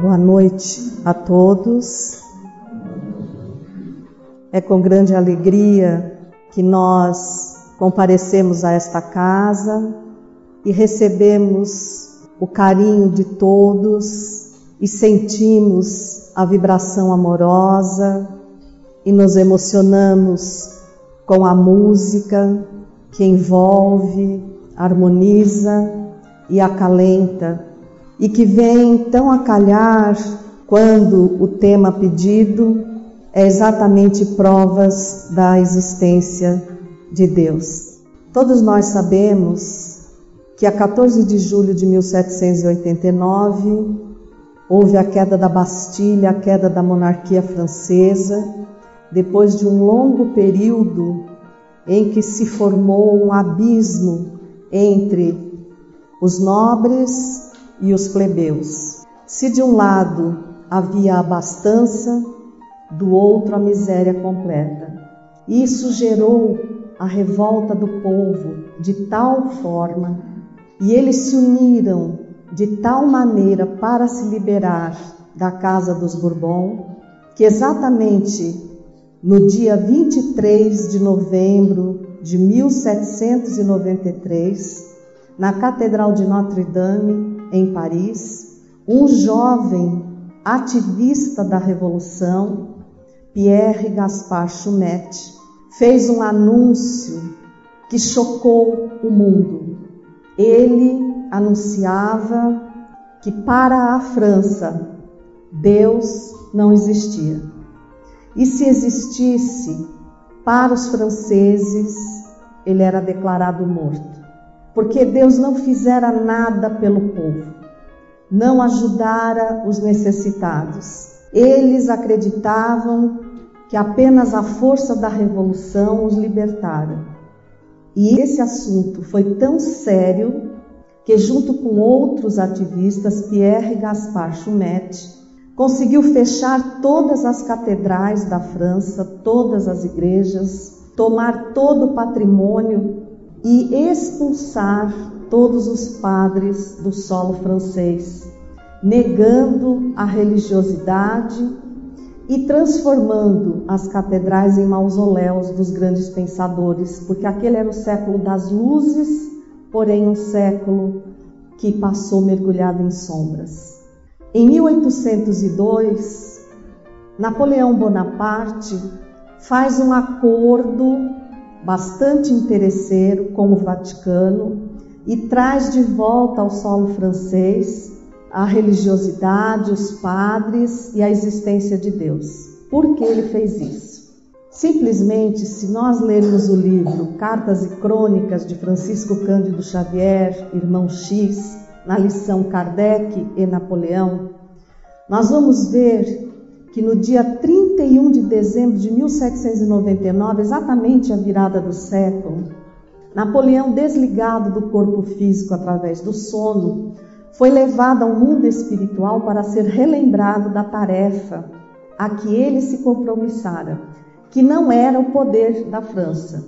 Boa noite a todos. É com grande alegria que nós comparecemos a esta casa e recebemos o carinho de todos e sentimos a vibração amorosa e nos emocionamos com a música que envolve, harmoniza e acalenta e que vem tão a calhar quando o tema pedido é exatamente provas da existência de Deus. Todos nós sabemos que a 14 de julho de 1789 houve a queda da Bastilha, a queda da monarquia francesa, depois de um longo período em que se formou um abismo entre os nobres e os plebeus. Se de um lado havia a abastança, do outro a miséria completa. Isso gerou a revolta do povo de tal forma e eles se uniram de tal maneira para se liberar da casa dos Bourbon que exatamente no dia 23 de novembro de 1793, na Catedral de Notre-Dame, em Paris, um jovem ativista da Revolução, Pierre Gaspard Chumet, fez um anúncio que chocou o mundo. Ele anunciava que para a França Deus não existia. E se existisse, para os franceses, ele era declarado morto porque Deus não fizera nada pelo povo, não ajudara os necessitados. Eles acreditavam que apenas a força da revolução os libertara. E esse assunto foi tão sério que, junto com outros ativistas, Pierre Gaspard Chumet conseguiu fechar todas as catedrais da França, todas as igrejas, tomar todo o patrimônio e expulsar todos os padres do solo francês, negando a religiosidade e transformando as catedrais em mausoléus dos grandes pensadores, porque aquele era o século das luzes, porém um século que passou mergulhado em sombras. Em 1802, Napoleão Bonaparte faz um acordo bastante interesseiro com o Vaticano e traz de volta ao solo francês a religiosidade, os padres e a existência de Deus. Por que ele fez isso? Simplesmente, se nós lermos o livro Cartas e Crônicas de Francisco Cândido Xavier, irmão X, na lição Kardec e Napoleão, nós vamos ver que no dia 31 de dezembro de 1799, exatamente a virada do século, Napoleão, desligado do corpo físico através do sono, foi levado ao mundo espiritual para ser relembrado da tarefa a que ele se compromissara, que não era o poder da França,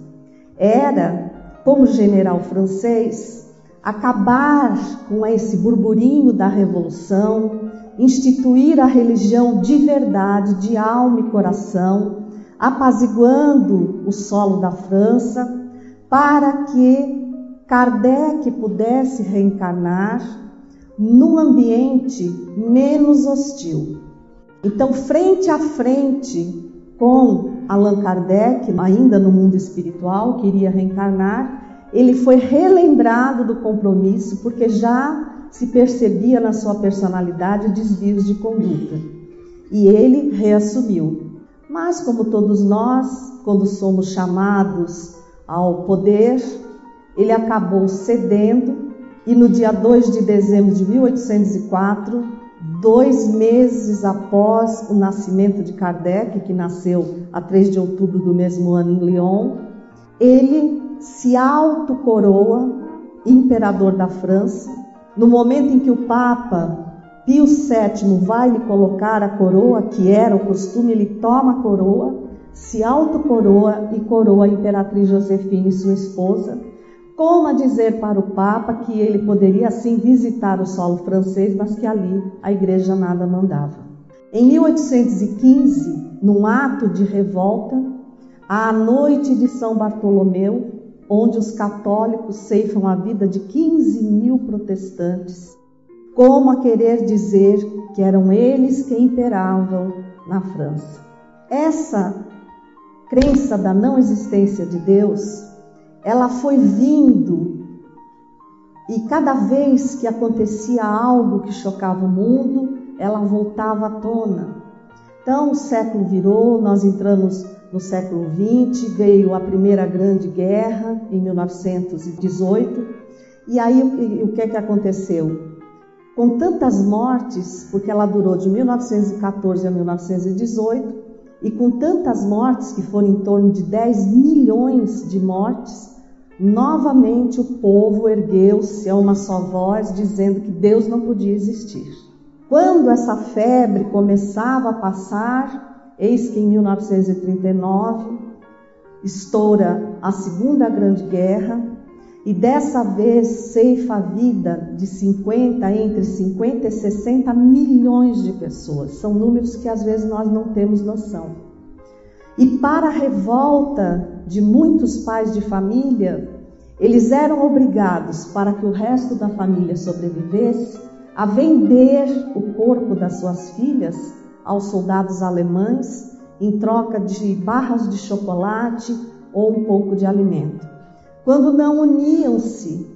era, como general francês, acabar com esse burburinho da revolução, instituir a religião de verdade, de alma e coração, apaziguando o solo da França, para que Kardec pudesse reencarnar num ambiente menos hostil. Então, frente a frente com Allan Kardec, ainda no mundo espiritual, que iria reencarnar, ele foi relembrado do compromisso, porque já se percebia na sua personalidade desvios de conduta. E ele reassumiu. Mas, como todos nós, quando somos chamados ao poder, ele acabou cedendo e no dia 2 de dezembro de 1804, dois meses após o nascimento de Kardec, que nasceu a 3 de outubro do mesmo ano em Lyon, ele se autocoroa imperador da França no momento em que o Papa Pio VII vai lhe colocar a coroa, que era o costume, ele toma a coroa, se autocoroa e coroa a imperatriz Josefina e sua esposa, como a dizer para o Papa que ele poderia sim visitar o solo francês, mas que ali a igreja nada mandava. Em 1815, num ato de revolta, à noite de São Bartolomeu, onde os católicos ceifam a vida de 15 mil protestantes, como a querer dizer que eram eles que imperavam na França. Essa crença da não existência de Deus ela foi vindo e cada vez que acontecia algo que chocava o mundo, ela voltava à tona. Então o século virou, nós entramos no século XX, veio a primeira grande guerra em 1918, e aí o que, é que aconteceu? Com tantas mortes, porque ela durou de 1914 a 1918, e com tantas mortes, que foram em torno de 10 milhões de mortes, Novamente o povo ergueu-se a uma só voz, dizendo que Deus não podia existir. Quando essa febre começava a passar, eis que em 1939 estoura a Segunda Grande Guerra e dessa vez ceifa a vida de 50, entre 50 e 60 milhões de pessoas. São números que às vezes nós não temos noção. E para a revolta de muitos pais de família, eles eram obrigados, para que o resto da família sobrevivesse, a vender o corpo das suas filhas aos soldados alemães em troca de barras de chocolate ou um pouco de alimento. Quando não uniam-se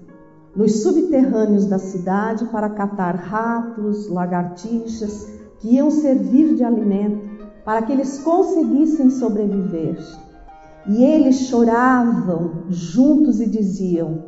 nos subterrâneos da cidade para catar ratos, lagartixas que iam servir de alimento para que eles conseguissem sobreviver. E eles choravam juntos e diziam: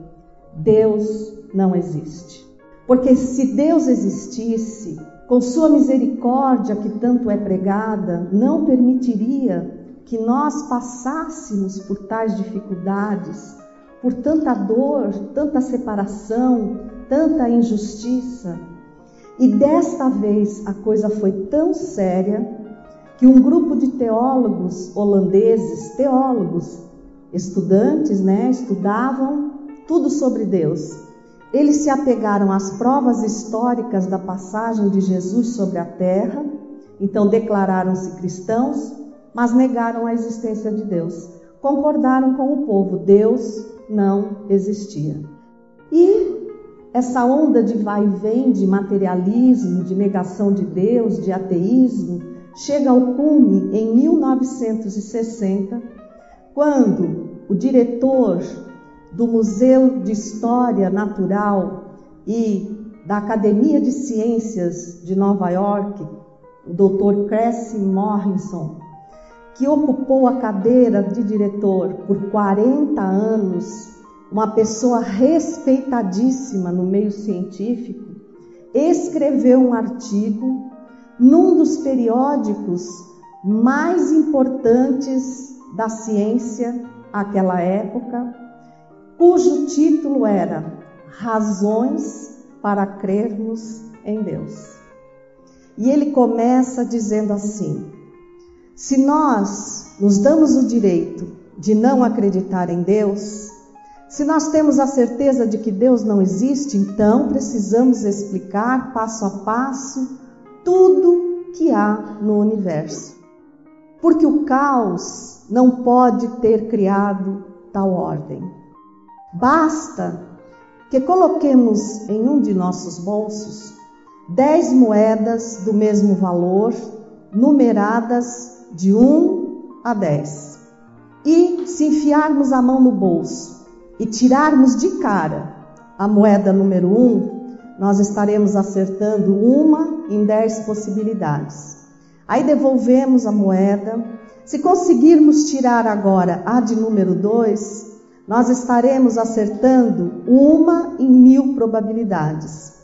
Deus não existe. Porque se Deus existisse, com sua misericórdia que tanto é pregada, não permitiria que nós passássemos por tais dificuldades, por tanta dor, tanta separação, tanta injustiça. E desta vez a coisa foi tão séria que um grupo de teólogos holandeses, teólogos, estudantes, né, estudavam tudo sobre Deus. Eles se apegaram às provas históricas da passagem de Jesus sobre a terra, então declararam-se cristãos, mas negaram a existência de Deus. Concordaram com o povo, Deus não existia. E essa onda de vai e vem de materialismo, de negação de Deus, de ateísmo, chega ao cume em 1960, quando o diretor do Museu de História Natural e da Academia de Ciências de Nova York, o Dr. Cressy Morrison, que ocupou a cadeira de diretor por 40 anos, uma pessoa respeitadíssima no meio científico, escreveu um artigo num dos periódicos mais importantes da ciência àquela época, cujo título era Razões para Crermos em Deus. E ele começa dizendo assim: se nós nos damos o direito de não acreditar em Deus, se nós temos a certeza de que Deus não existe, então precisamos explicar passo a passo tudo que há no universo. Porque o caos não pode ter criado tal ordem. Basta que coloquemos em um de nossos bolsos dez moedas do mesmo valor, numeradas de um a dez. E se enfiarmos a mão no bolso e tirarmos de cara a moeda número um, nós estaremos acertando uma em dez possibilidades. Aí devolvemos a moeda. Se conseguirmos tirar agora a de número dois, nós estaremos acertando uma em mil probabilidades.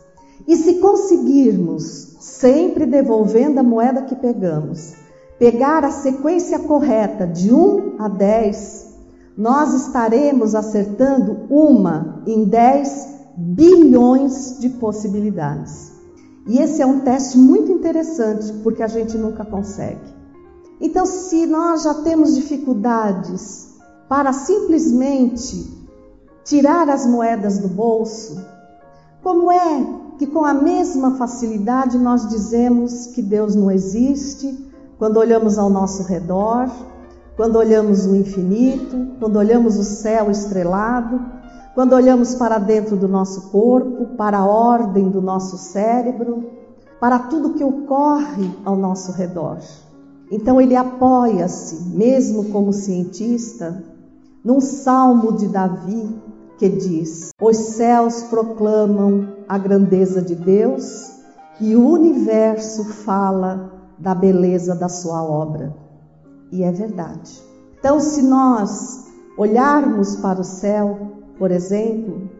E se conseguirmos, sempre devolvendo a moeda que pegamos, pegar a sequência correta de 1 a 10, nós estaremos acertando uma em 10 bilhões de possibilidades. E esse é um teste muito interessante porque a gente nunca consegue. Então, se nós já temos dificuldades para simplesmente tirar as moedas do bolso? Como é que com a mesma facilidade nós dizemos que Deus não existe quando olhamos ao nosso redor, quando olhamos o infinito, quando olhamos o céu estrelado, quando olhamos para dentro do nosso corpo, para a ordem do nosso cérebro, para tudo que ocorre ao nosso redor. Então ele apoia-se, mesmo como cientista, num salmo de Davi que diz: Os céus proclamam a grandeza de Deus e o universo fala da beleza da sua obra. E é verdade. Então, se nós olharmos para o céu, por exemplo,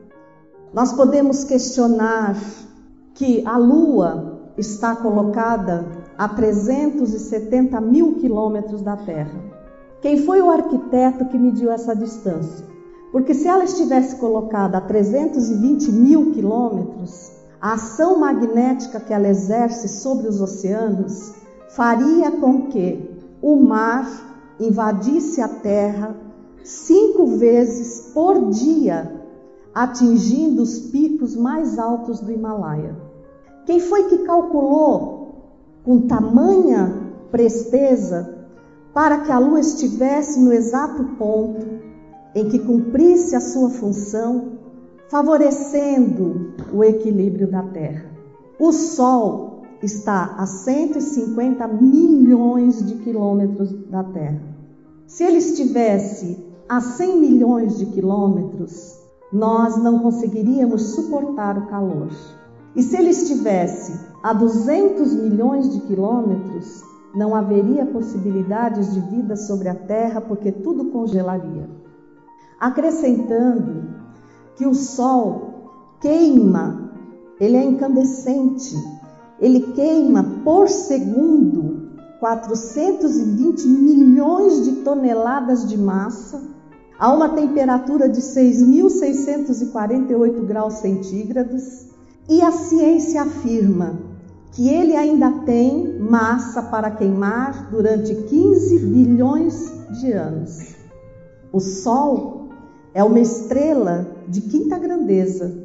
nós podemos questionar que a Lua está colocada a 370 mil quilômetros da Terra. Quem foi o arquiteto que mediu essa distância? Porque se ela estivesse colocada a 320 mil quilômetros, a ação magnética que ela exerce sobre os oceanos faria com que o mar invadisse a terra cinco vezes por dia, atingindo os picos mais altos do Himalaia. Quem foi que calculou com tamanha presteza para que a lua estivesse no exato ponto em que cumprisse a sua função, favorecendo o equilíbrio da Terra? O Sol está a 150 milhões de quilômetros da Terra. Se ele estivesse a 100 milhões de quilômetros, nós não conseguiríamos suportar o calor. E se ele estivesse a 200 milhões de quilômetros, não haveria possibilidades de vida sobre a Terra porque tudo congelaria. Acrescentando que o Sol queima, ele é incandescente, ele queima por segundo 420 milhões de toneladas de massa a uma temperatura de 6.648 graus centígrados e a ciência afirma que ele ainda tem massa para queimar durante 15 bilhões de anos. O Sol é uma estrela de quinta grandeza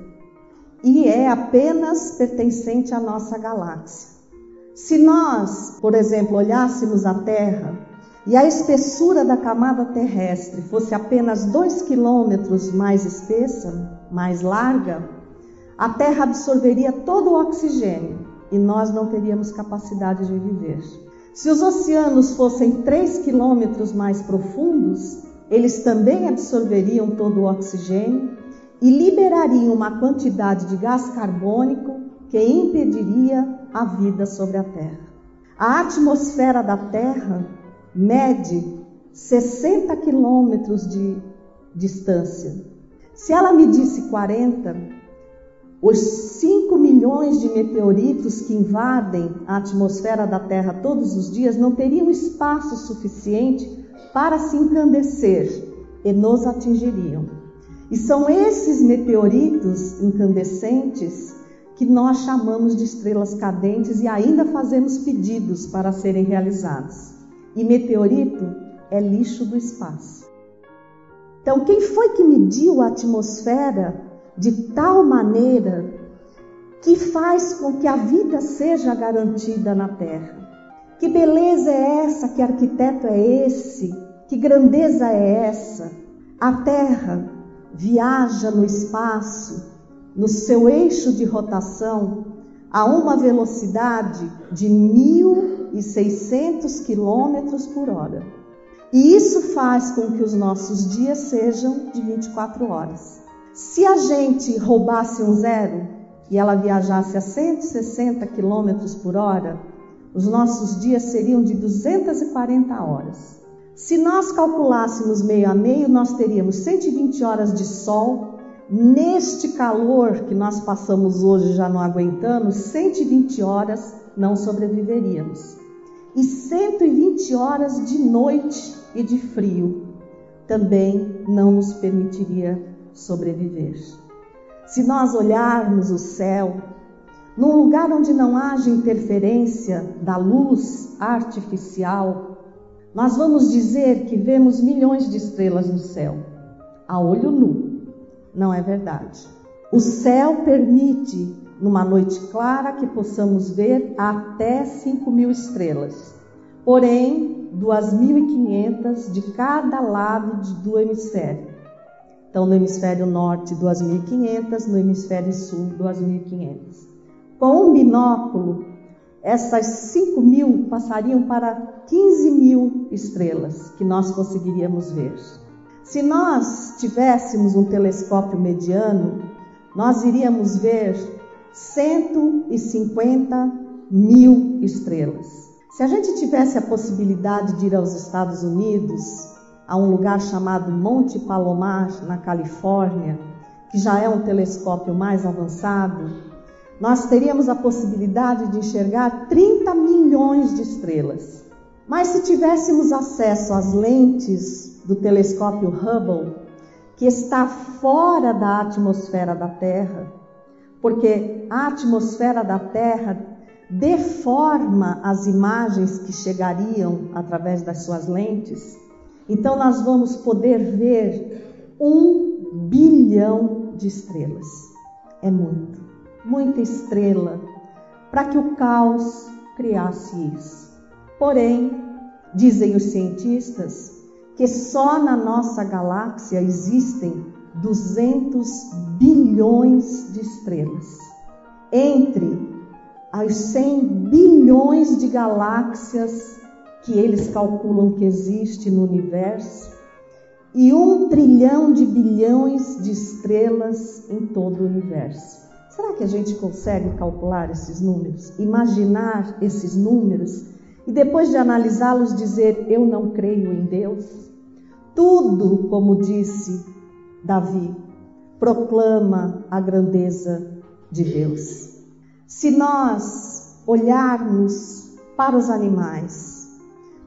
e é apenas pertencente à nossa galáxia. Se nós, por exemplo, olhássemos a Terra e a espessura da camada terrestre fosse apenas 2 quilômetros mais espessa, mais larga, a Terra absorveria todo o oxigênio e nós não teríamos capacidade de viver. Se os oceanos fossem 3 quilômetros mais profundos, eles também absorveriam todo o oxigênio e liberariam uma quantidade de gás carbônico que impediria a vida sobre a Terra. A atmosfera da Terra mede 60 quilômetros de distância. Se ela medisse 40, os 5 milhões de meteoritos que invadem a atmosfera da Terra todos os dias não teriam espaço suficiente para se encandecer e nos atingiriam. E são esses meteoritos incandescentes que nós chamamos de estrelas cadentes e ainda fazemos pedidos para serem realizados. E meteorito é lixo do espaço. Então, quem foi que mediu a atmosfera de tal maneira que faz com que a vida seja garantida na Terra? Que beleza é essa? Que arquiteto é esse? Que grandeza é essa? A Terra viaja no espaço, no seu eixo de rotação, a uma velocidade de 1.600 km por hora. E isso faz com que os nossos dias sejam de 24 horas. Se a gente roubasse um zero e ela viajasse a 160 km por hora, os nossos dias seriam de 240 horas. Se nós calculássemos meio a meio, nós teríamos 120 horas de sol. Neste calor que nós passamos hoje, já não aguentamos, 120 horas não sobreviveríamos. E 120 horas de noite e de frio também não nos permitiria sobreviver. Se nós olharmos o céu, num lugar onde não haja interferência da luz artificial, nós vamos dizer que vemos milhões de estrelas no céu, a olho nu. Não é verdade. O céu permite, numa noite clara, que possamos ver até 5 mil estrelas. Porém, 2.500 de cada lado do hemisfério. Então, no hemisfério norte, 2.500, no hemisfério sul, 2.500. Com um binóculo, essas 5 mil passariam para 15 mil estrelas que nós conseguiríamos ver. Se nós tivéssemos um telescópio mediano, nós iríamos ver 150 mil estrelas. Se a gente tivesse a possibilidade de ir aos Estados Unidos, a um lugar chamado Monte Palomar, na Califórnia, que já é um telescópio mais avançado, nós teríamos a possibilidade de enxergar 30 milhões de estrelas. Mas se tivéssemos acesso às lentes do telescópio Hubble, que está fora da atmosfera da Terra, porque a atmosfera da Terra deforma as imagens que chegariam através das suas lentes, então nós vamos poder ver um bilhão de estrelas. É muito, muita estrela para que o caos criasse isso. Porém, dizem os cientistas que só na nossa galáxia existem 200 bilhões de estrelas. Entre as 100 bilhões de galáxias que eles calculam que existe no universo e um trilhão de bilhões de estrelas em todo o universo. Será que a gente consegue calcular esses números, imaginar esses números e depois de analisá-los dizer eu não creio em Deus? Tudo, como disse Davi, proclama a grandeza de Deus. Se nós olharmos para os animais,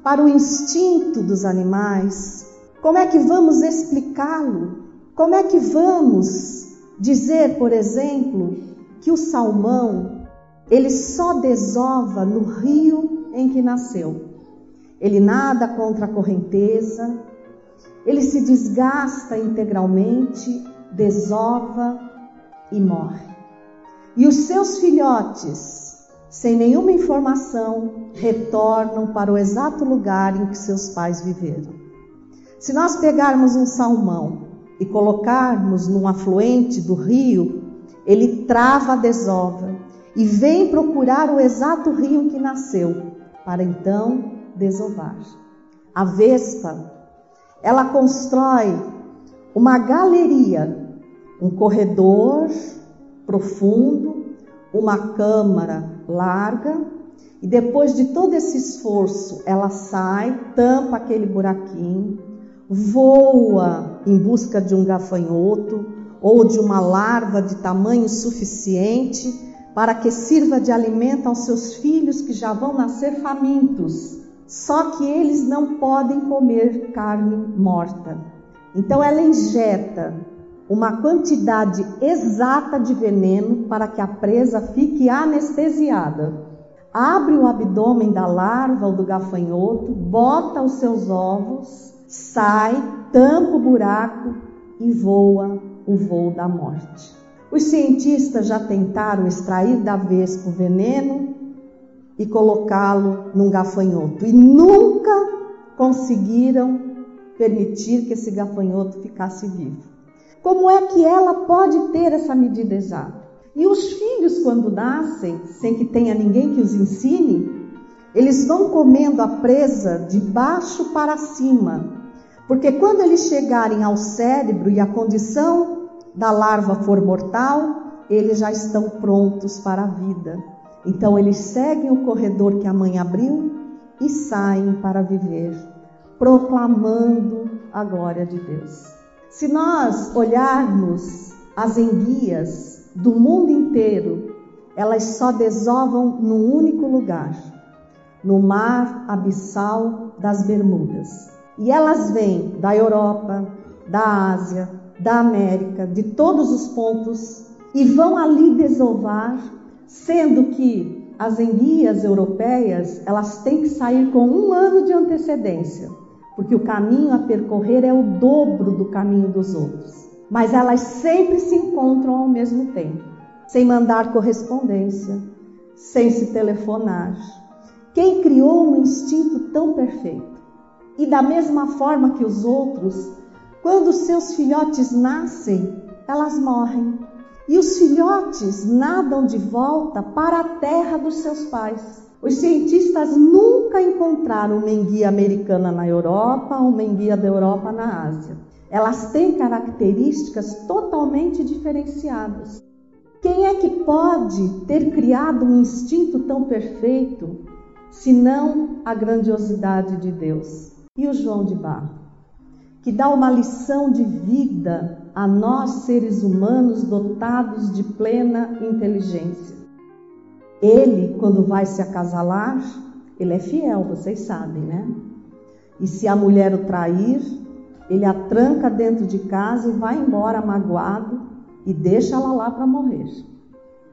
para o instinto dos animais, como é que vamos explicá-lo? Como é que vamos dizer, por exemplo, que o salmão ele só desova no rio em que nasceu? Ele nada contra a correnteza, ele se desgasta integralmente, desova e morre. E os seus filhotes, sem nenhuma informação, retornam para o exato lugar em que seus pais viveram. Se nós pegarmos um salmão e colocarmos num afluente do rio, ele trava a desova e vem procurar o exato rio que nasceu, para então desovar. A vespa, ela constrói uma galeria, um corredor profundo, uma câmara larga, e depois de todo esse esforço, ela sai, tampa aquele buraquinho, voa em busca de um gafanhoto ou de uma larva de tamanho suficiente para que sirva de alimento aos seus filhos que já vão nascer famintos. Só que eles não podem comer carne morta. Então ela injeta uma quantidade exata de veneno para que a presa fique anestesiada. Abre o abdômen da larva ou do gafanhoto, bota os seus ovos, sai, tampa o buraco e voa o voo da morte. Os cientistas já tentaram extrair da vespa o veneno e colocá-lo num gafanhoto e nunca conseguiram permitir que esse gafanhoto ficasse vivo. Como é que ela pode ter essa medida exata? E os filhos, quando nascem, sem que tenha ninguém que os ensine, eles vão comendo a presa de baixo para cima, porque quando eles chegarem ao cérebro e a condição da larva for mortal, eles já estão prontos para a vida. Então eles seguem o corredor que a mãe abriu e saem para viver, proclamando a glória de Deus. Se nós olharmos as enguias do mundo inteiro, elas só desovam num único lugar, no mar abissal das Bermudas. E elas vêm da Europa, da Ásia, da América, de todos os pontos e vão ali desovar, sendo que as enguias europeias elas têm que sair com um ano de antecedência porque o caminho a percorrer é o dobro do caminho dos outros. mas elas sempre se encontram ao mesmo tempo, sem mandar correspondência, sem se telefonar. Quem criou um instinto tão perfeito? E da mesma forma que os outros, quando seus filhotes nascem, elas morrem. E os filhotes nadam de volta para a terra dos seus pais. Os cientistas nunca encontraram uma enguia americana na Europa ou uma enguia da Europa na Ásia. Elas têm características totalmente diferenciadas. Quem é que pode ter criado um instinto tão perfeito, senão a grandiosidade de Deus? E o João de Barro, que dá uma lição de vida a nós seres humanos dotados de plena inteligência. Ele, quando vai se acasalar, ele é fiel, vocês sabem, né? E se a mulher o trair, ele a tranca dentro de casa e vai embora magoado e deixa ela lá para morrer.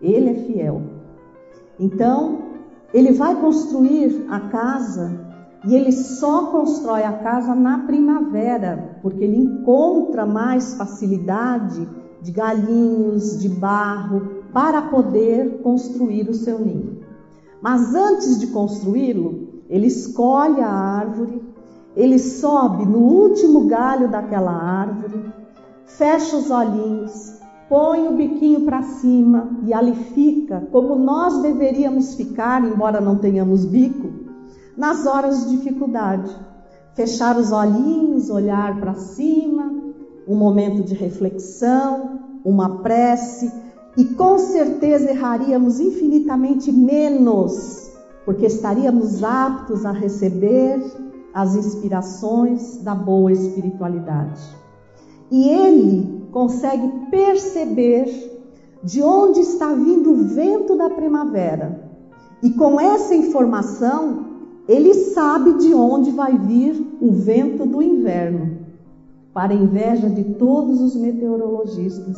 Ele é fiel. Então, ele vai construir a casa e ele só constrói a casa na primavera, porque ele encontra mais facilidade de galinhos, de barro, para poder construir o seu ninho. Mas antes de construí-lo, ele escolhe a árvore, ele sobe no último galho daquela árvore, fecha os olhinhos, põe o biquinho para cima e ali fica como nós deveríamos ficar, embora não tenhamos bico, nas horas de dificuldade. Fechar os olhinhos, olhar para cima, um momento de reflexão, uma prece e com certeza erraríamos infinitamente menos, porque estaríamos aptos a receber as inspirações da boa espiritualidade. E ele consegue perceber de onde está vindo o vento da primavera. E com essa informação, ele sabe de onde vai vir o vento do inverno. Para inveja de todos os meteorologistas,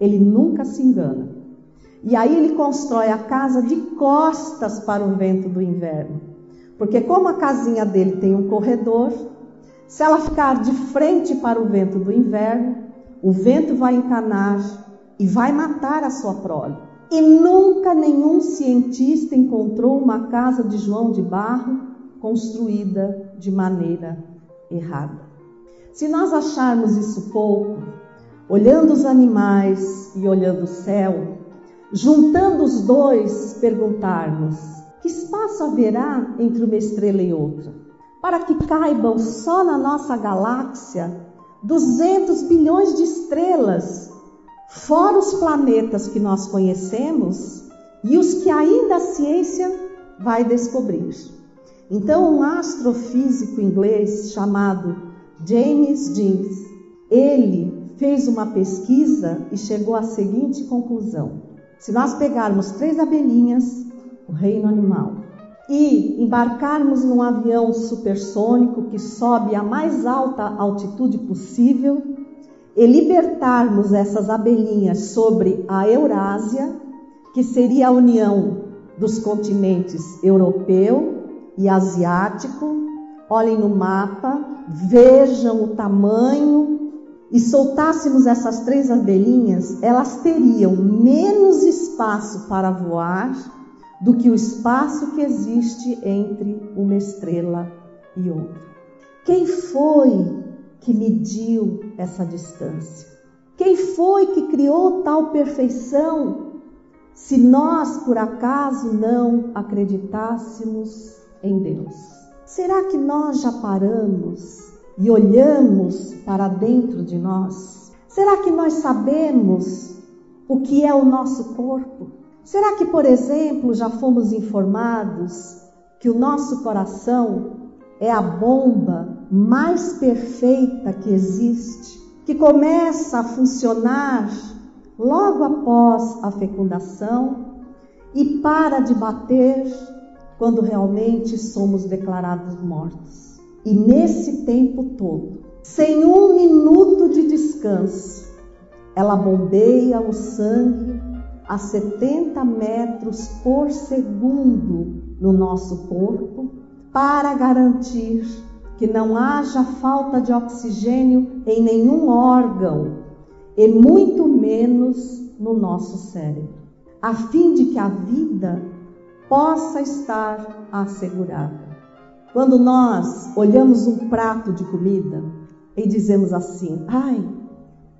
ele nunca se engana. E aí ele constrói a casa de costas para o vento do inverno. Porque como a casinha dele tem um corredor, se ela ficar de frente para o vento do inverno, o vento vai encanar e vai matar a sua prole. E nunca nenhum cientista encontrou uma casa de João de Barro construída de maneira errada. Se nós acharmos isso pouco, olhando os animais e olhando o céu, juntando os dois, perguntarmos: que espaço haverá entre uma estrela e outra? Para que caibam só na nossa galáxia 200 bilhões de estrelas, fora os planetas que nós conhecemos e os que ainda a ciência vai descobrir. Então, um astrofísico inglês chamado James Jeans, ele fez uma pesquisa e chegou à seguinte conclusão: se nós pegarmos três abelhinhas, o reino animal, e embarcarmos num avião supersônico que sobe à mais alta altitude possível e libertarmos essas abelhinhas sobre a Eurásia, que seria a união dos continentes europeu e asiático, olhem no mapa, vejam o tamanho e soltássemos essas três abelhinhas, elas teriam menos espaço para voar do que o espaço que existe entre uma estrela e outra. Quem foi que mediu essa distância? Quem foi que criou tal perfeição se nós, por acaso, não acreditássemos em Deus? Será que nós já paramos e olhamos para dentro de nós? Será que nós sabemos o que é o nosso corpo? Será que, por exemplo, já fomos informados que o nosso coração é a bomba mais perfeita que existe, que começa a funcionar logo após a fecundação e para de bater quando realmente somos declarados mortos? E nesse tempo todo, sem um minuto de descanso, ela bombeia o sangue a 70 metros por segundo no nosso corpo para garantir que não haja falta de oxigênio em nenhum órgão e muito menos no nosso cérebro, a fim de que a vida possa estar assegurada. Quando nós olhamos um prato de comida e dizemos assim: ai,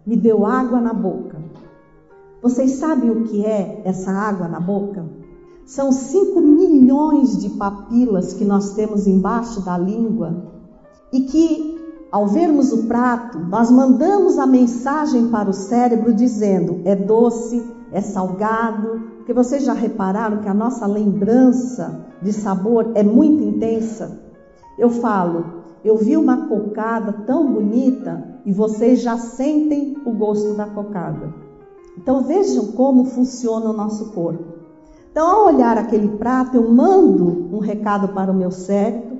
me deu água na boca. Vocês sabem o que é essa água na boca? São 5 milhões de papilas que nós temos embaixo da língua e que, ao vermos o prato, nós mandamos a mensagem para o cérebro dizendo: é doce, é salgado. Porque vocês já repararam que a nossa lembrança de sabor é muito intensa? Eu falo, eu vi uma cocada tão bonita e vocês já sentem o gosto da cocada. Então vejam como funciona o nosso corpo. Então, ao olhar aquele prato, eu mando um recado para o meu cérebro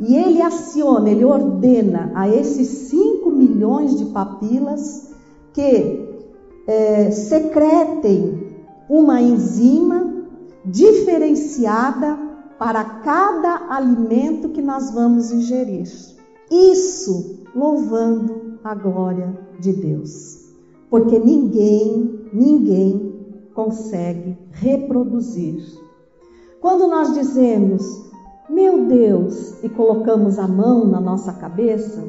e ele aciona, ele ordena a esses 5 milhões de papilas que é, secretem uma enzima diferenciada para cada alimento que nós vamos ingerir. Isso louvando a glória de Deus. Porque ninguém, ninguém consegue reproduzir. Quando nós dizemos, meu Deus, e colocamos a mão na nossa cabeça,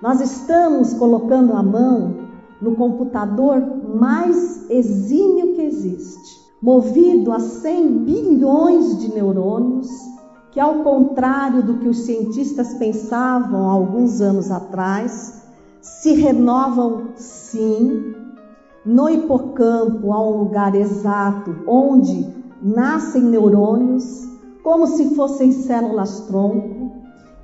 nós estamos colocando a mão no computador mais exímio que existe, movido a 100 bilhões de neurônios, que ao contrário do que os cientistas pensavam há alguns anos atrás, se renovam sim no hipocampo há um lugar exato onde nascem neurônios, como se fossem células tronco,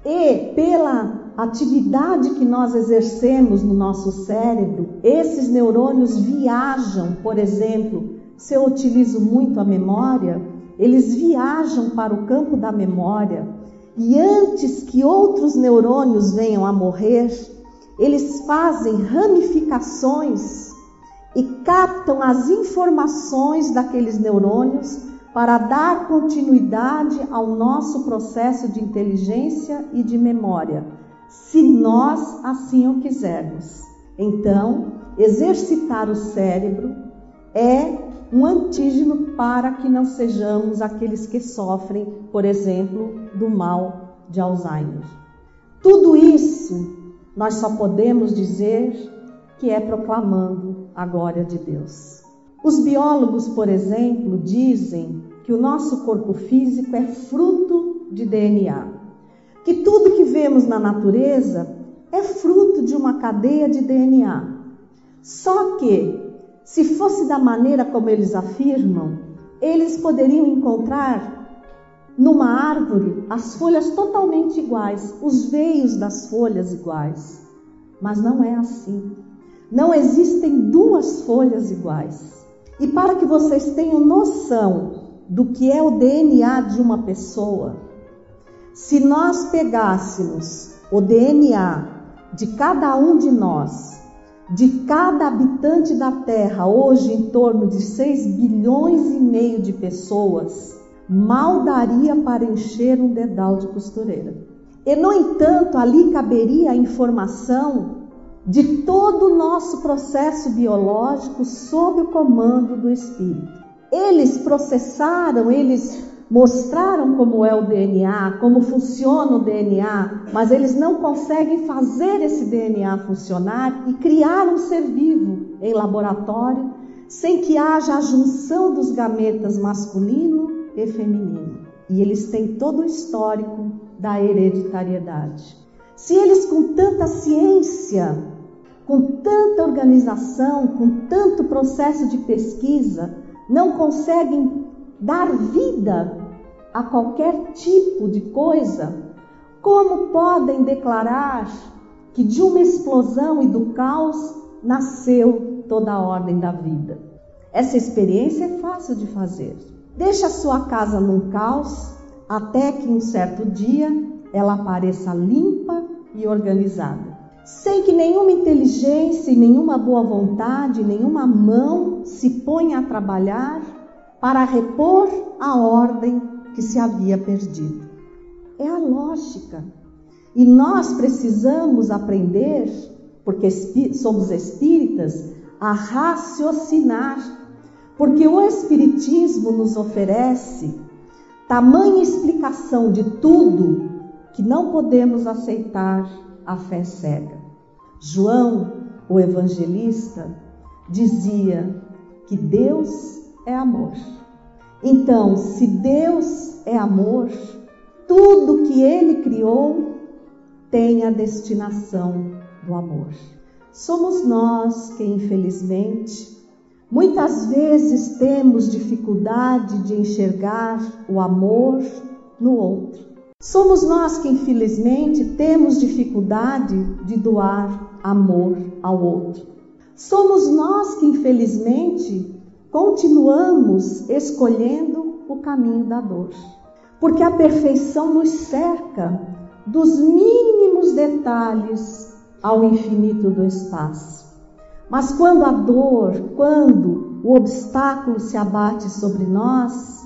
e pela atividade que nós exercemos no nosso cérebro, esses neurônios viajam, por exemplo, se eu utilizo muito a memória, eles viajam para o campo da memória e antes que outros neurônios venham a morrer, eles fazem ramificações e captam as informações daqueles neurônios para dar continuidade ao nosso processo de inteligência e de memória, se nós assim o quisermos. Então, exercitar o cérebro é um antígeno para que não sejamos aqueles que sofrem, por exemplo, do mal de Alzheimer. Tudo isso nós só podemos dizer que é proclamando a glória de Deus. Os biólogos, por exemplo, dizem que o nosso corpo físico é fruto de DNA, que tudo que vemos na natureza é fruto de uma cadeia de DNA. Só que, se fosse da maneira como eles afirmam, eles poderiam encontrar numa árvore as folhas totalmente iguais, os veios das folhas iguais. Mas não é assim. Não existem duas folhas iguais. E para que vocês tenham noção do que é o DNA de uma pessoa, se nós pegássemos o DNA de cada um de nós, de cada habitante da Terra, hoje em torno de 6 bilhões e meio de pessoas, mal daria para encher um dedal de costureira. E, no entanto, ali caberia a informação de todo o nosso processo biológico sob o comando do Espírito. Eles processaram, eles mostraram como é o DNA, como funciona o DNA, mas eles não conseguem fazer esse DNA funcionar e criar um ser vivo em laboratório sem que haja a junção dos gametas masculino e feminino. E eles têm todo o histórico da hereditariedade. Se eles com tanta ciência com tanta organização, com tanto processo de pesquisa, não conseguem dar vida a qualquer tipo de coisa, como podem declarar que de uma explosão e do caos nasceu toda a ordem da vida? Essa experiência é fácil de fazer. Deixa a sua casa num caos até que um certo dia ela apareça limpa e organizada sem que nenhuma inteligência nenhuma boa vontade, nenhuma mão se ponha a trabalhar para repor a ordem que se havia perdido. É a lógica. E nós precisamos aprender, porque somos espíritas, a raciocinar, porque o Espiritismo nos oferece tamanha explicação de tudo que não podemos aceitar a fé cega. João, o evangelista, dizia que Deus é amor. Então, se Deus é amor, tudo que ele criou tem a destinação do amor. Somos nós que, infelizmente, muitas vezes temos dificuldade de enxergar o amor no outro. Somos nós que, infelizmente, temos dificuldade de doar amor ao outro. Somos nós que, infelizmente, continuamos escolhendo o caminho da dor. Porque a perfeição nos cerca dos mínimos detalhes ao infinito do espaço. Mas quando a dor, quando o obstáculo se abate sobre nós,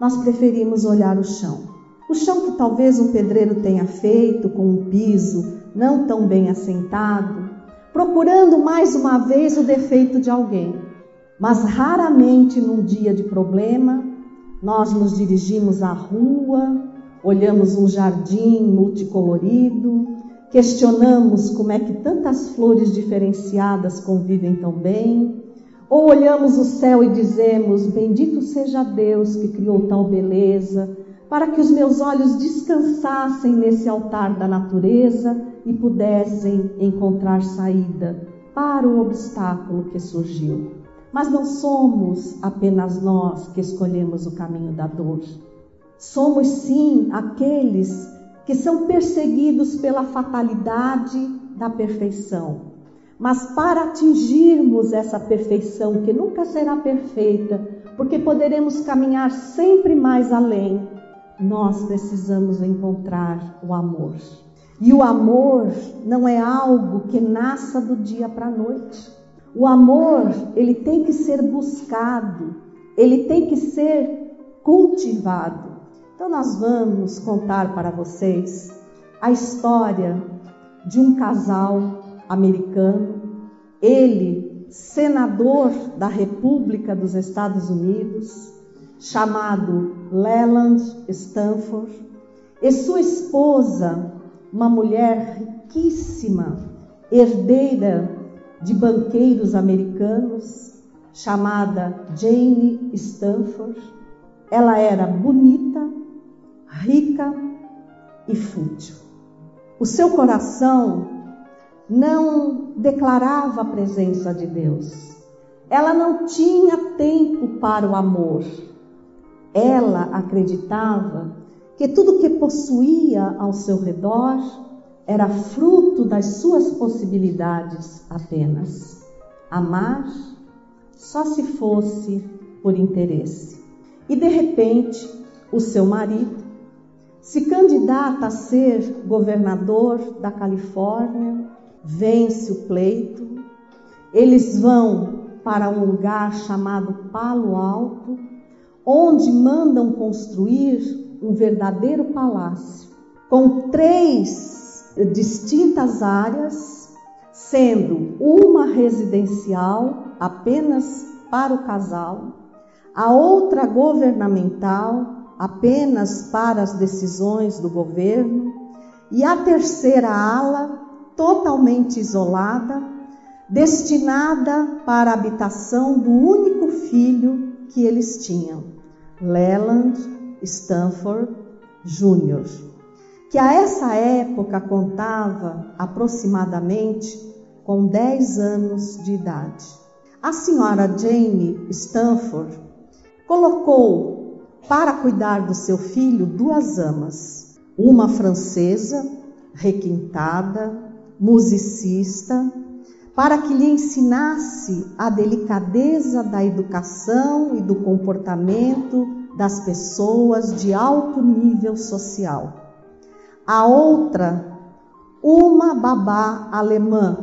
nós preferimos olhar o chão. O chão que talvez um pedreiro tenha feito com um piso não tão bem assentado, procurando mais uma vez o defeito de alguém. Mas raramente num dia de problema, nós nos dirigimos à rua, olhamos um jardim multicolorido, questionamos como é que tantas flores diferenciadas convivem tão bem, ou olhamos o céu e dizemos: Bendito seja Deus que criou tal beleza, para que os meus olhos descansassem nesse altar da natureza e pudessem encontrar saída para o obstáculo que surgiu. Mas não somos apenas nós que escolhemos o caminho da dor. Somos sim aqueles que são perseguidos pela fatalidade da perfeição. Mas para atingirmos essa perfeição, que nunca será perfeita, porque poderemos caminhar sempre mais além, nós precisamos encontrar o amor. E o amor não é algo que nasça do dia para a noite. O amor, ele tem que ser buscado, ele tem que ser cultivado. Então nós vamos contar para vocês a história de um casal americano, ele senador da República dos Estados Unidos, chamado Leland Stanford, e sua esposa, uma mulher riquíssima, herdeira de banqueiros americanos chamada Jane Stanford. Ela era bonita, rica e fútil. O seu coração não declarava a presença de Deus. Ela não tinha tempo para o amor. Ela acreditava que tudo que possuía ao seu redor era fruto das suas possibilidades apenas. Amar só se fosse por interesse. E de repente, o seu marido se candidata a ser governador da Califórnia, vence o pleito. Eles vão para um lugar chamado Palo Alto, onde mandam construir um verdadeiro palácio com três distintas áreas, sendo uma residencial apenas para o casal, a outra governamental apenas para as decisões do governo e a terceira ala totalmente isolada, destinada para a habitação do único filho que eles tinham, Leland Stanford Jr que a essa época contava aproximadamente com 10 anos de idade. A senhora Jane Stanford colocou para cuidar do seu filho duas amas, uma francesa, requintada, musicista, para que lhe ensinasse a delicadeza da educação e do comportamento das pessoas de alto nível social a outra uma babá alemã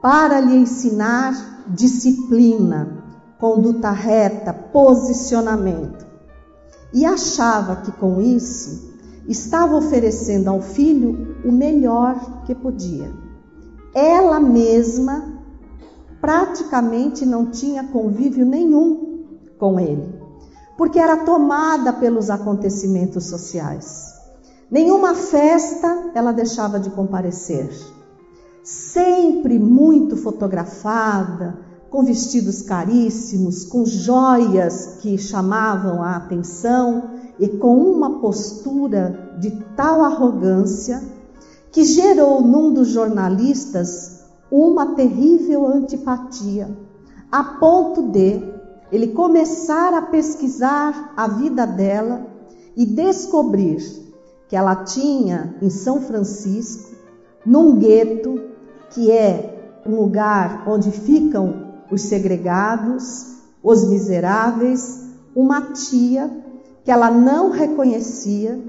para lhe ensinar disciplina, conduta reta, posicionamento. E achava que com isso estava oferecendo ao filho o melhor que podia. Ela mesma praticamente não tinha convívio nenhum com ele, porque era tomada pelos acontecimentos sociais. Nenhuma festa ela deixava de comparecer. Sempre muito fotografada, com vestidos caríssimos, com joias que chamavam a atenção e com uma postura de tal arrogância que gerou num dos jornalistas uma terrível antipatia, a ponto de ele começar a pesquisar a vida dela e descobrir que ela tinha em São Francisco, num gueto, que é um lugar onde ficam os segregados, os miseráveis, uma tia que ela não reconhecia,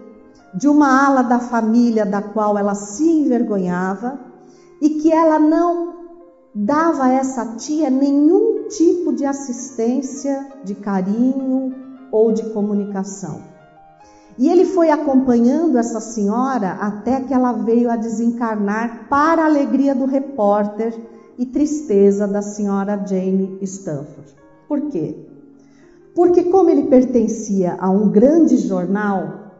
de uma ala da família da qual ela se envergonhava e que ela não dava a essa tia nenhum tipo de assistência, de carinho ou de comunicação. E ele foi acompanhando essa senhora até que ela veio a desencarnar para a alegria do repórter e tristeza da senhora Jane Stanford. Por quê? Porque, como ele pertencia a um grande jornal,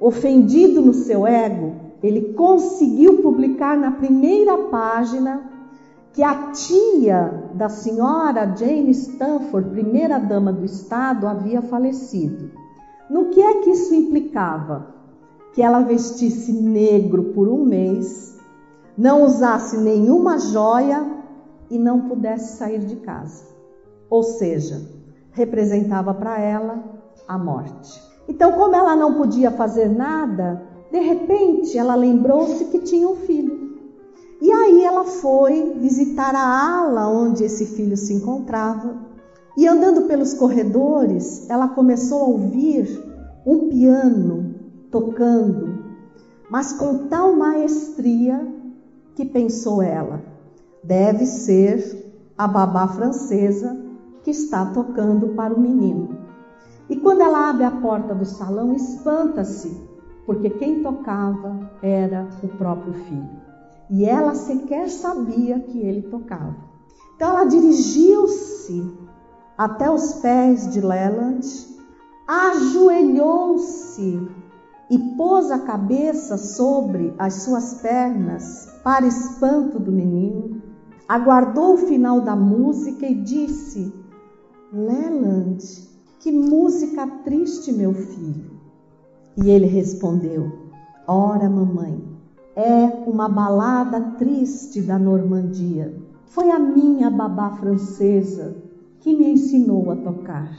ofendido no seu ego, ele conseguiu publicar na primeira página que a tia da senhora Jane Stanford, primeira dama do estado, havia falecido. No que é que isso implicava? Que ela vestisse negro por um mês, não usasse nenhuma joia e não pudesse sair de casa. Ou seja, representava para ela a morte. Então, como ela não podia fazer nada, de repente ela lembrou-se que tinha um filho. E aí ela foi visitar a ala onde esse filho se encontrava. E andando pelos corredores, ela começou a ouvir um piano tocando, mas com tal maestria que pensou ela: deve ser a babá francesa que está tocando para o menino. E quando ela abre a porta do salão, espanta-se, porque quem tocava era o próprio filho. E ela sequer sabia que ele tocava. Então ela dirigiu-se até os pés de Leland, ajoelhou-se e pôs a cabeça sobre as suas pernas para espanto do menino aguardou o final da música e disse: Leland, que música triste, meu filho. E ele respondeu: Ora, mamãe, é uma balada triste da Normandia. Foi a minha babá francesa que me ensinou a tocar.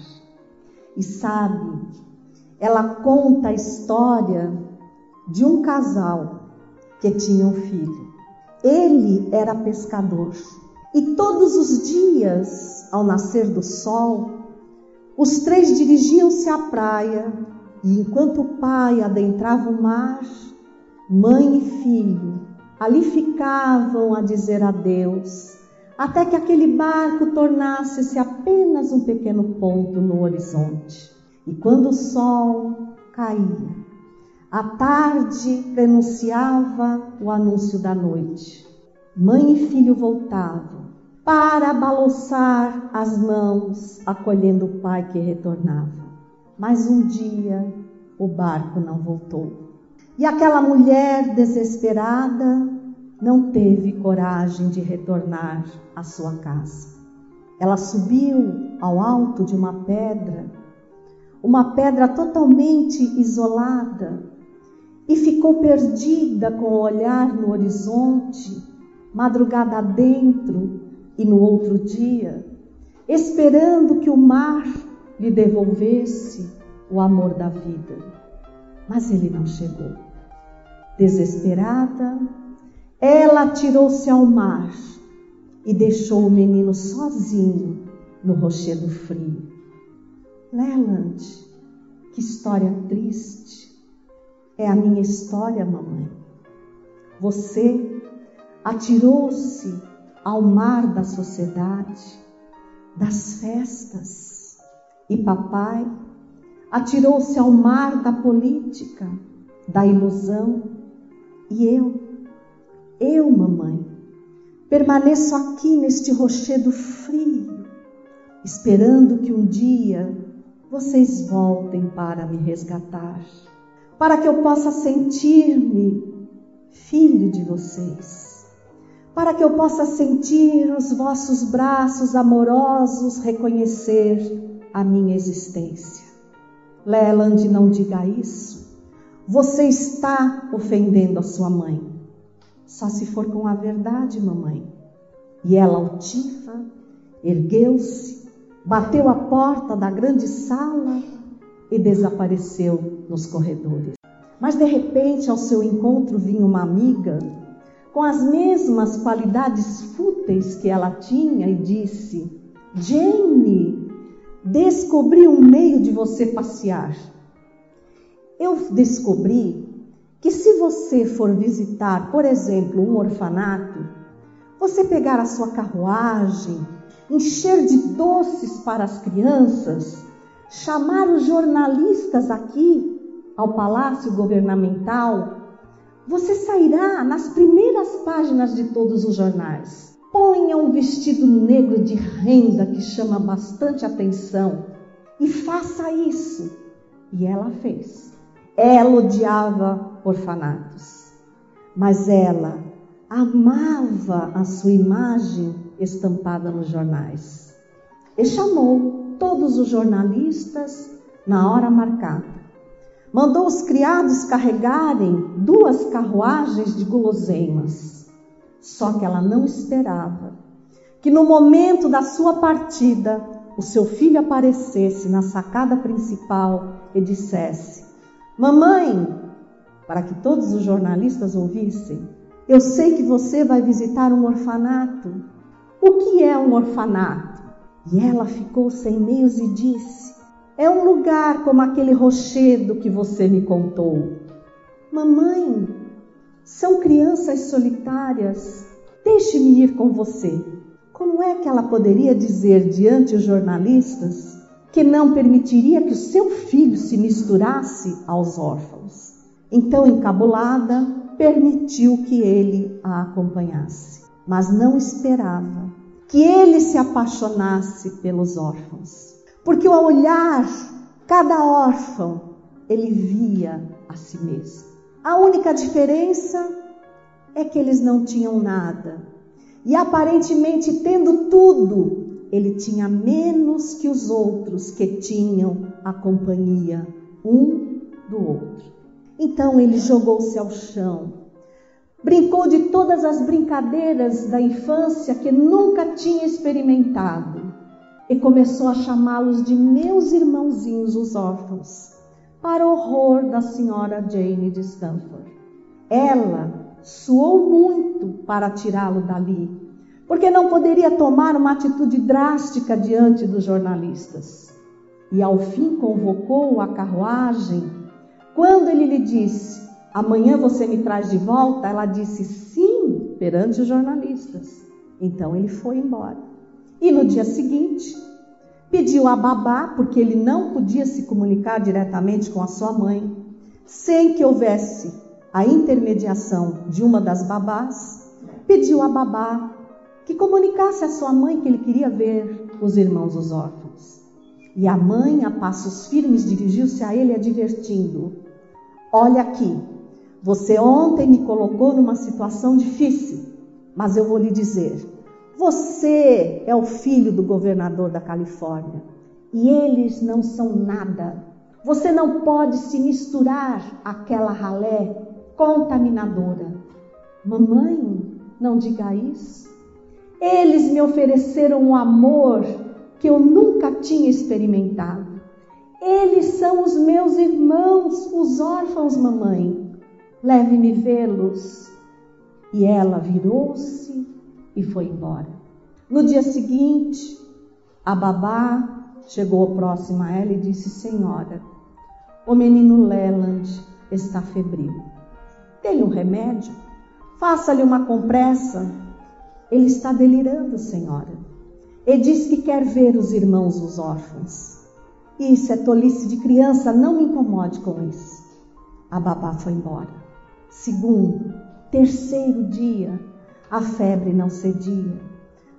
E sabe, ela conta a história de um casal que tinha um filho. Ele era pescador e todos os dias, ao nascer do sol, os três dirigiam-se à praia e enquanto o pai adentrava o mar, mãe e filho ali ficavam a dizer adeus, até que aquele barco tornasse-se apenas um pequeno ponto no horizonte. E quando o sol caía, a tarde prenunciava o anúncio da noite. Mãe e filho voltavam para balançar as mãos, acolhendo o pai que retornava. Mas um dia o barco não voltou. E aquela mulher desesperada não teve coragem de retornar à sua casa. Ela subiu ao alto de uma pedra, uma pedra totalmente isolada, e ficou perdida com o olhar no horizonte, madrugada dentro e no outro dia, esperando que o mar lhe devolvesse o amor da vida. Mas ele não chegou. Desesperada, ela tirou-se ao mar e deixou o menino sozinho no rochedo frio. Leland, que história triste. É a minha história, mamãe. Você atirou-se ao mar da sociedade, das festas, e papai atirou-se ao mar da política, da ilusão. E eu, eu, mamãe, Permaneço aqui neste rochedo frio, esperando que um dia vocês voltem para me resgatar, para que eu possa sentir-me filho de vocês, para que eu possa sentir os vossos braços amorosos reconhecer a minha existência. Leland, não diga isso. Você está ofendendo a sua mãe. Só se for com a verdade, mamãe. E ela, altiva, ergueu-se, bateu a porta da grande sala e desapareceu nos corredores. Mas de repente, ao seu encontro vinha uma amiga com as mesmas qualidades fúteis que ela tinha e disse: Jane, descobri um meio de você passear. Eu descobri que se você for visitar, por exemplo, um orfanato, você pegar a sua carruagem, encher de doces para as crianças, chamar os jornalistas aqui ao palácio governamental, você sairá nas primeiras páginas de todos os jornais. Ponha um vestido negro de renda que chama bastante atenção e faça isso. E ela fez. Ela odiava orfanatos, mas ela amava a sua imagem estampada nos jornais. E chamou todos os jornalistas na hora marcada. Mandou os criados carregarem duas carruagens de guloseimas só que ela não esperava que no momento da sua partida o seu filho aparecesse na sacada principal e dissesse: Mamãe, para que todos os jornalistas ouvissem, eu sei que você vai visitar um orfanato. O que é um orfanato? E ela ficou sem meios e disse: É um lugar como aquele rochedo que você me contou. Mamãe, são crianças solitárias. Deixe-me ir com você. Como é que ela poderia dizer diante os jornalistas que não permitiria que o seu filho se misturasse aos órfãos? Então, encabulada, permitiu que ele a acompanhasse, mas não esperava que ele se apaixonasse pelos órfãos, porque ao olhar cada órfão, ele via a si mesmo. A única diferença é que eles não tinham nada. E aparentemente, tendo tudo, ele tinha menos que os outros que tinham a companhia um do outro. Então ele jogou-se ao chão, brincou de todas as brincadeiras da infância que nunca tinha experimentado e começou a chamá-los de meus irmãozinhos, os órfãos para horror da senhora Jane de Stanford. Ela suou muito para tirá-lo dali, porque não poderia tomar uma atitude drástica diante dos jornalistas. E ao fim convocou a carruagem. Quando ele lhe disse: Amanhã você me traz de volta, ela disse sim perante os jornalistas. Então ele foi embora. E no dia seguinte, Pediu a babá, porque ele não podia se comunicar diretamente com a sua mãe, sem que houvesse a intermediação de uma das babás. Pediu a babá que comunicasse à sua mãe que ele queria ver os irmãos os órfãos. E a mãe, a passos firmes, dirigiu-se a ele advertindo: Olha aqui, você ontem me colocou numa situação difícil, mas eu vou lhe dizer: você é o filho do governador da Califórnia e eles não são nada. Você não pode se misturar àquela ralé contaminadora. Mamãe, não diga isso. Eles me ofereceram um amor que eu nunca tinha experimentado. Eles são os meus irmãos, os órfãos, mamãe. Leve-me vê-los. E ela virou-se e foi embora. No dia seguinte, a babá chegou próxima a ela e disse: Senhora, o menino Leland está febril. Dê-lhe um remédio, faça-lhe uma compressa. Ele está delirando, senhora. E diz que quer ver os irmãos os órfãos. Isso é tolice de criança, não me incomode com isso. A babá foi embora. Segundo, terceiro dia, A febre não cedia.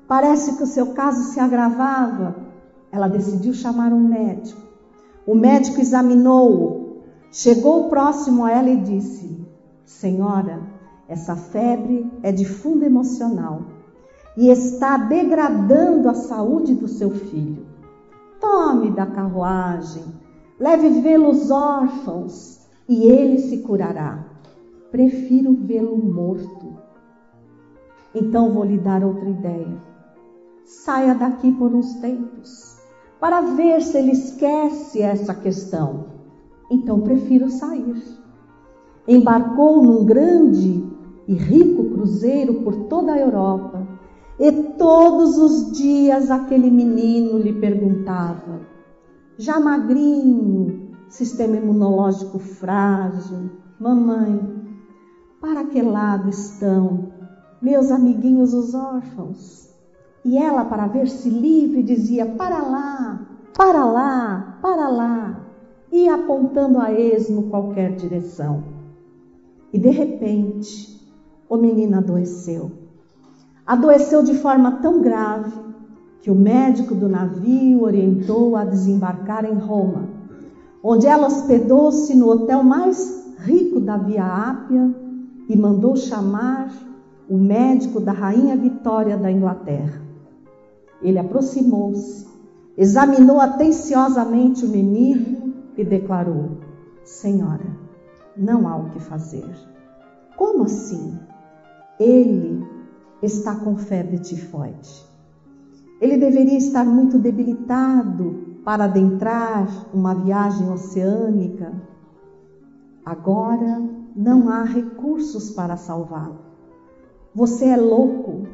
Parece que o seu caso se agravava. Ela decidiu chamar um médico. O médico examinou-o, chegou próximo a ela e disse: Senhora, essa febre é de fundo emocional e está degradando a saúde do seu filho. Tome da carruagem, leve vê-los órfãos e ele se curará. Prefiro vê-lo morto. Então vou lhe dar outra ideia. Saia daqui por uns tempos, para ver se ele esquece essa questão. Então prefiro sair. Embarcou num grande e rico cruzeiro por toda a Europa e todos os dias aquele menino lhe perguntava, já magrinho, sistema imunológico frágil, mamãe, para que lado estão meus amiguinhos os órfãos? E ela, para ver-se livre, dizia: Para lá, para lá, para lá, e apontando a esmo qualquer direção. E de repente, o menino adoeceu adoeceu de forma tão grave que o médico do navio orientou a desembarcar em Roma, onde ela hospedou-se no hotel mais rico da Via Ápia e mandou chamar o médico da rainha Vitória da Inglaterra. Ele aproximou-se, examinou atenciosamente o menino e declarou: Senhora, não há o que fazer. Como assim? Ele está com febre tifoide. Ele deveria estar muito debilitado para adentrar uma viagem oceânica. Agora não há recursos para salvá-lo. Você é louco.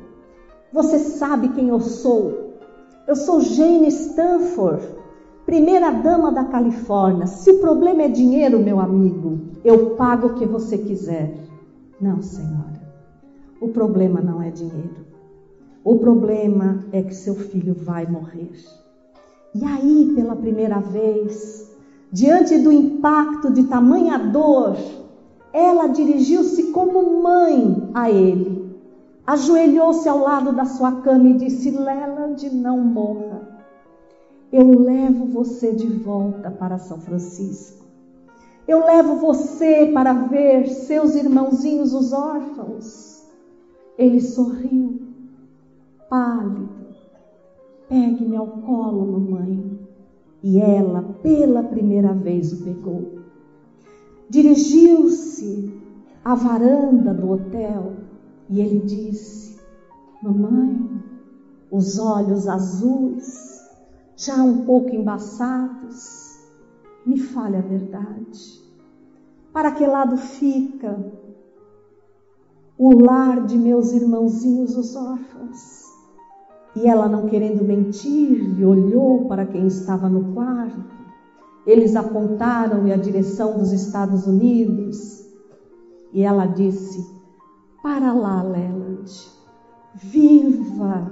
Você sabe quem eu sou. Eu sou Jane Stanford, primeira dama da Califórnia. Se o problema é dinheiro, meu amigo, eu pago o que você quiser. Não, senhora. O problema não é dinheiro. O problema é que seu filho vai morrer. E aí, pela primeira vez, diante do impacto de tamanha dor, ela dirigiu-se como mãe a ele. Ajoelhou-se ao lado da sua cama e disse: Leland, não morra. Eu levo você de volta para São Francisco. Eu levo você para ver seus irmãozinhos, os órfãos. Ele sorriu, pálido. Pegue-me ao colo, mamãe. E ela, pela primeira vez, o pegou. Dirigiu-se à varanda do hotel e ele disse: Mamãe, os olhos azuis, já um pouco embaçados, me fale a verdade. Para que lado fica o lar de meus irmãozinhos, os órfãos. E ela, não querendo mentir, olhou para quem estava no quarto. Eles apontaram-lhe a direção dos Estados Unidos. E ela disse: Para lá, Leland, viva,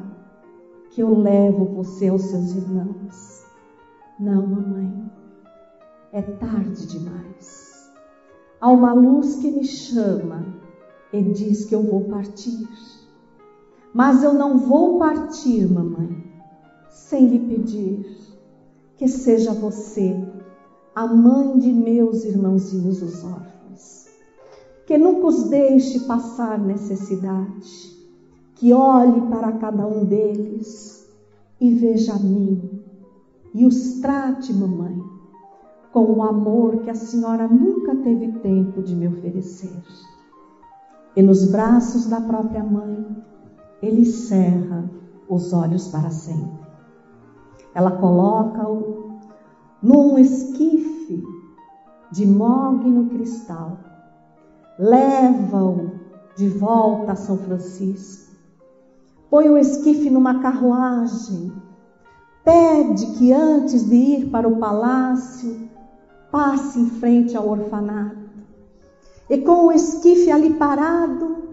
que eu levo você aos seus irmãos. Não, mamãe, é tarde demais. Há uma luz que me chama ele diz que eu vou partir. Mas eu não vou partir, mamãe, sem lhe pedir que seja você a mãe de meus irmãozinhos os órfãos. Que nunca os deixe passar necessidade. Que olhe para cada um deles e veja a mim. E os trate, mamãe, com o amor que a senhora nunca teve tempo de me oferecer e nos braços da própria mãe, ele cerra os olhos para sempre. Ela coloca-o num esquife de mogno cristal, leva-o de volta a São Francisco, põe o esquife numa carruagem, pede que antes de ir para o palácio passe em frente ao orfanato e com o esquife ali parado,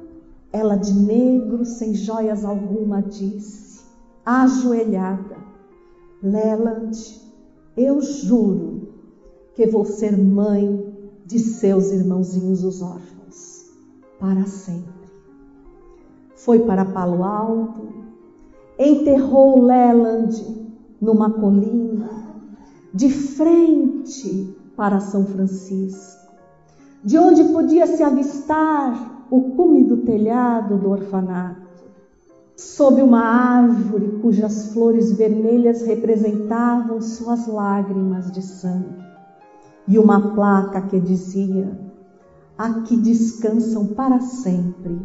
ela de negro, sem joias alguma, disse, ajoelhada: Leland, eu juro que vou ser mãe de seus irmãozinhos os órfãos, para sempre. foi para Palo Alto, enterrou Leland numa colina, de frente para São Francisco, de onde podia se avistar o cume do telhado do orfanato, sob uma árvore cujas flores vermelhas representavam suas lágrimas de sangue, e uma placa que dizia: Aqui descansam para sempre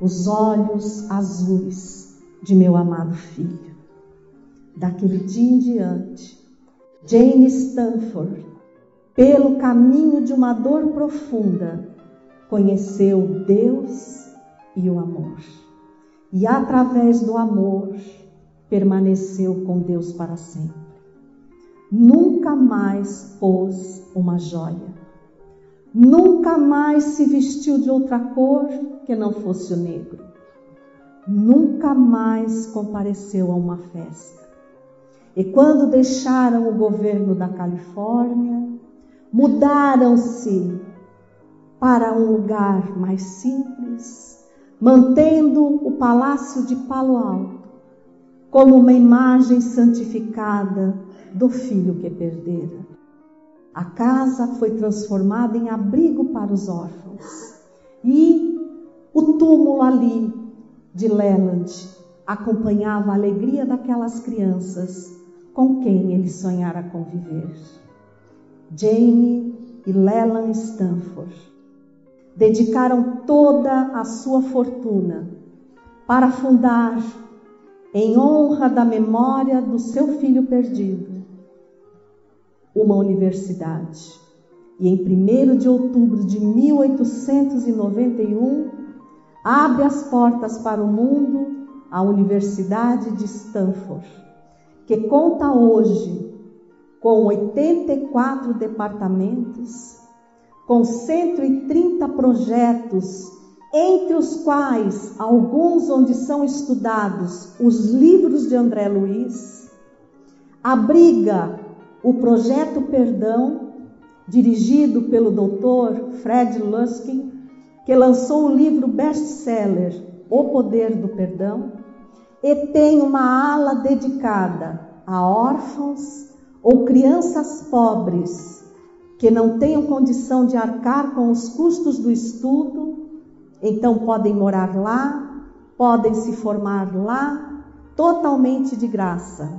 os olhos azuis de meu amado filho. Daquele dia em diante, Jane Stanford, pelo caminho de uma dor profunda, conheceu Deus e o amor. E através do amor, permaneceu com Deus para sempre. Nunca mais pôs uma joia. Nunca mais se vestiu de outra cor que não fosse o negro. Nunca mais compareceu a uma festa. E quando deixaram o governo da Califórnia, mudaram-se para um lugar mais simples, mantendo o palácio de Palo Alto como uma imagem santificada do filho que perdera. A casa foi transformada em abrigo para os órfãos e o túmulo ali de Leland acompanhava a alegria daquelas crianças com quem ele sonhara conviver. Jane e Leland Stanford dedicaram toda a sua fortuna para fundar, em honra da memória do seu filho perdido, uma universidade. E em 1 de outubro de 1891, abre as portas para o mundo a Universidade de Stanford, que conta hoje com 84 departamentos, com 130 projetos, entre os quais alguns onde são estudados os livros de André Luiz, abriga o projeto Perdão, dirigido pelo Dr. Fred Luskin, que lançou o livro best-seller O Poder do Perdão, e tem uma ala dedicada a órfãos ou crianças pobres que não tenham condição de arcar com os custos do estudo, então podem morar lá, podem se formar lá, totalmente de graça.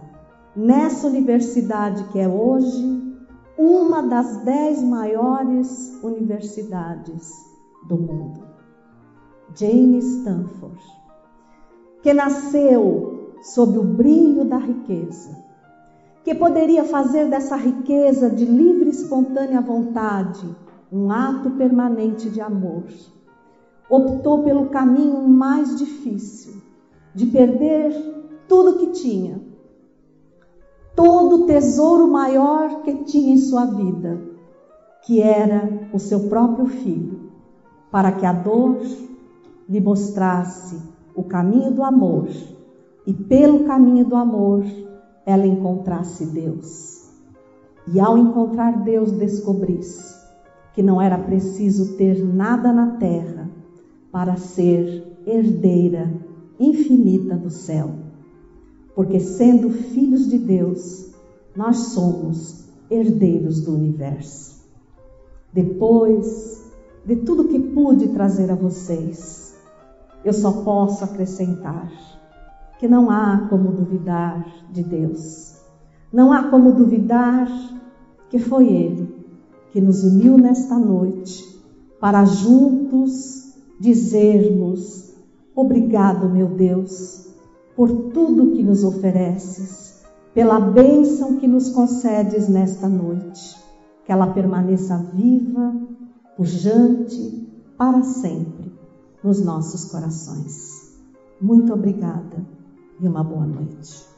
Nessa universidade que é hoje uma das dez maiores universidades do mundo. Jane Stanford, que nasceu sob o brilho da riqueza, que poderia fazer dessa riqueza de livre e espontânea vontade um ato permanente de amor, optou pelo caminho mais difícil de perder tudo que tinha, todo o tesouro maior que tinha em sua vida, que era o seu próprio filho para que a dor lhe mostrasse o caminho do amor e pelo caminho do amor ela encontrasse Deus. E ao encontrar Deus, descobrisse que não era preciso ter nada na terra para ser herdeira infinita do céu. Porque sendo filhos de Deus, nós somos herdeiros do universo. Depois de tudo que pude trazer a vocês. Eu só posso acrescentar que não há como duvidar de Deus. Não há como duvidar que foi Ele que nos uniu nesta noite para juntos dizermos: Obrigado, meu Deus, por tudo que nos ofereces, pela bênção que nos concedes nesta noite. Que ela permaneça viva pujante para sempre nos nossos corações. Muito obrigada e uma boa noite.